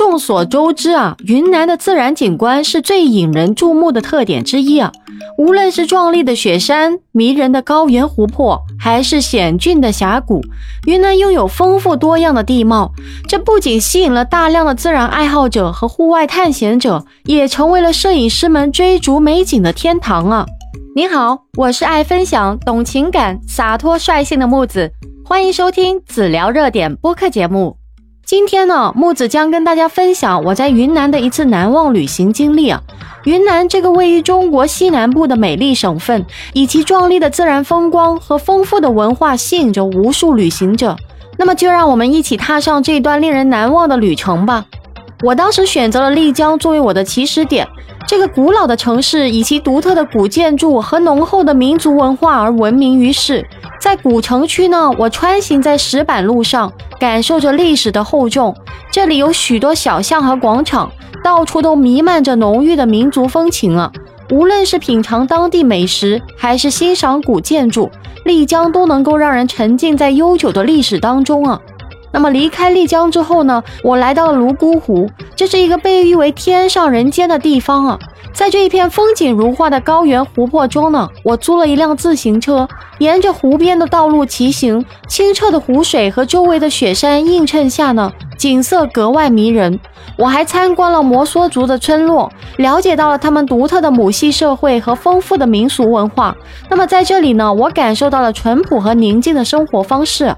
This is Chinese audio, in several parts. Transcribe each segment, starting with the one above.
众所周知啊，云南的自然景观是最引人注目的特点之一啊。无论是壮丽的雪山、迷人的高原湖泊，还是险峻的峡谷，云南拥有丰富多样的地貌。这不仅吸引了大量的自然爱好者和户外探险者，也成为了摄影师们追逐美景的天堂啊！你好，我是爱分享、懂情感、洒脱率性的木子，欢迎收听子聊热点播客节目。今天呢，木子将跟大家分享我在云南的一次难忘旅行经历啊。云南这个位于中国西南部的美丽省份，以其壮丽的自然风光和丰富的文化，吸引着无数旅行者。那么，就让我们一起踏上这段令人难忘的旅程吧。我当时选择了丽江作为我的起始点。这个古老的城市以其独特的古建筑和浓厚的民族文化而闻名于世。在古城区呢，我穿行在石板路上，感受着历史的厚重。这里有许多小巷和广场，到处都弥漫着浓郁的民族风情啊！无论是品尝当地美食，还是欣赏古建筑，丽江都能够让人沉浸在悠久的历史当中啊！那么离开丽江之后呢，我来到了泸沽湖，这是一个被誉为天上人间的地方啊！在这一片风景如画的高原湖泊中呢，我租了一辆自行车，沿着湖边的道路骑行。清澈的湖水和周围的雪山映衬下呢，景色格外迷人。我还参观了摩梭族的村落，了解到了他们独特的母系社会和丰富的民俗文化。那么在这里呢，我感受到了淳朴和宁静的生活方式。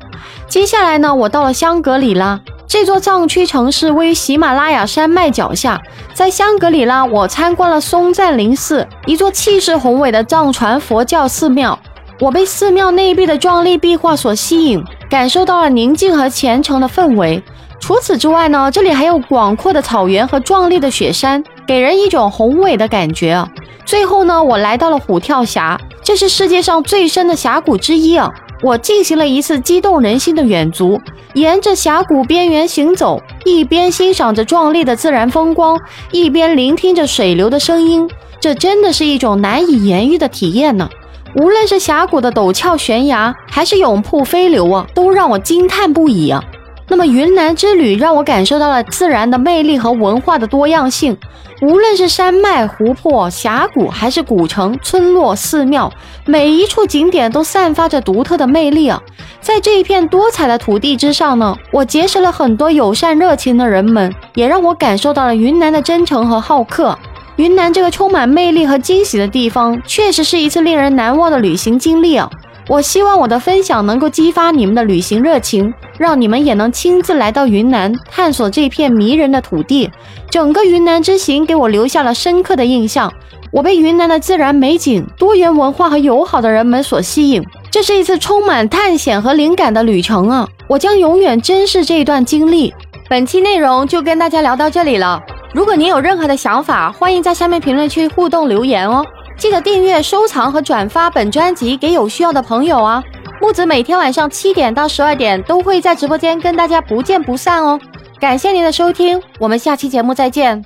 接下来呢，我到了香格里拉。这座藏区城市位于喜马拉雅山脉脚下，在香格里拉，我参观了松赞林寺，一座气势宏伟的藏传佛教寺庙。我被寺庙内壁的壮丽壁画所吸引，感受到了宁静和虔诚的氛围。除此之外呢，这里还有广阔的草原和壮丽的雪山，给人一种宏伟的感觉啊。最后呢，我来到了虎跳峡，这是世界上最深的峡谷之一啊。我进行了一次激动人心的远足，沿着峡谷边缘行走，一边欣赏着壮丽的自然风光，一边聆听着水流的声音。这真的是一种难以言喻的体验呢。无论是峡谷的陡峭悬崖，还是涌瀑飞流啊，都让我惊叹不已啊。那么云南之旅让我感受到了自然的魅力和文化的多样性。无论是山脉、湖泊、峡谷，还是古城、村落、寺庙，每一处景点都散发着独特的魅力啊！在这一片多彩的土地之上呢，我结识了很多友善热情的人们，也让我感受到了云南的真诚和好客。云南这个充满魅力和惊喜的地方，确实是一次令人难忘的旅行经历啊！我希望我的分享能够激发你们的旅行热情，让你们也能亲自来到云南探索这片迷人的土地。整个云南之行给我留下了深刻的印象，我被云南的自然美景、多元文化和友好的人们所吸引。这是一次充满探险和灵感的旅程啊！我将永远珍视这一段经历。本期内容就跟大家聊到这里了。如果您有任何的想法，欢迎在下面评论区互动留言哦。记得订阅、收藏和转发本专辑给有需要的朋友啊！木子每天晚上七点到十二点都会在直播间跟大家不见不散哦。感谢您的收听，我们下期节目再见。